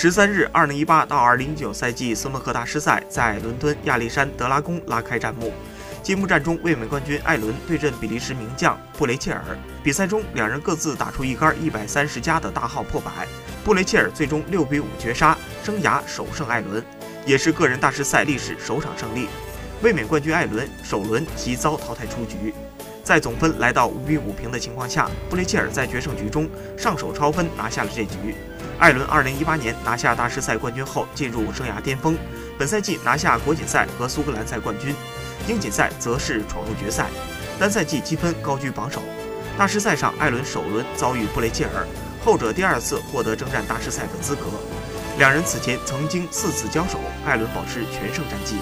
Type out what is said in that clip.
十三日，二零一八到二零一九赛季斯诺克大师赛在伦敦亚历山德拉宫拉开战幕。揭幕战中，卫冕冠军艾伦对阵比利时名将布雷切尔。比赛中，两人各自打出一杆一百三十加的大号破百。布雷切尔最终六比五绝杀，生涯首胜艾伦，也是个人大师赛历史首场胜利。卫冕冠军艾伦首轮即遭淘汰出局。在总分来到五比五平的情况下，布雷切尔在决胜局中上手超分拿下了这局。艾伦二零一八年拿下大师赛冠军后进入生涯巅峰，本赛季拿下国锦赛和苏格兰赛冠军。英锦赛则是闯入决赛，单赛季积分高居榜首。大师赛上，艾伦首轮遭遇布雷切尔，后者第二次获得征战大师赛的资格。两人此前曾经四次交手，艾伦保持全胜战绩。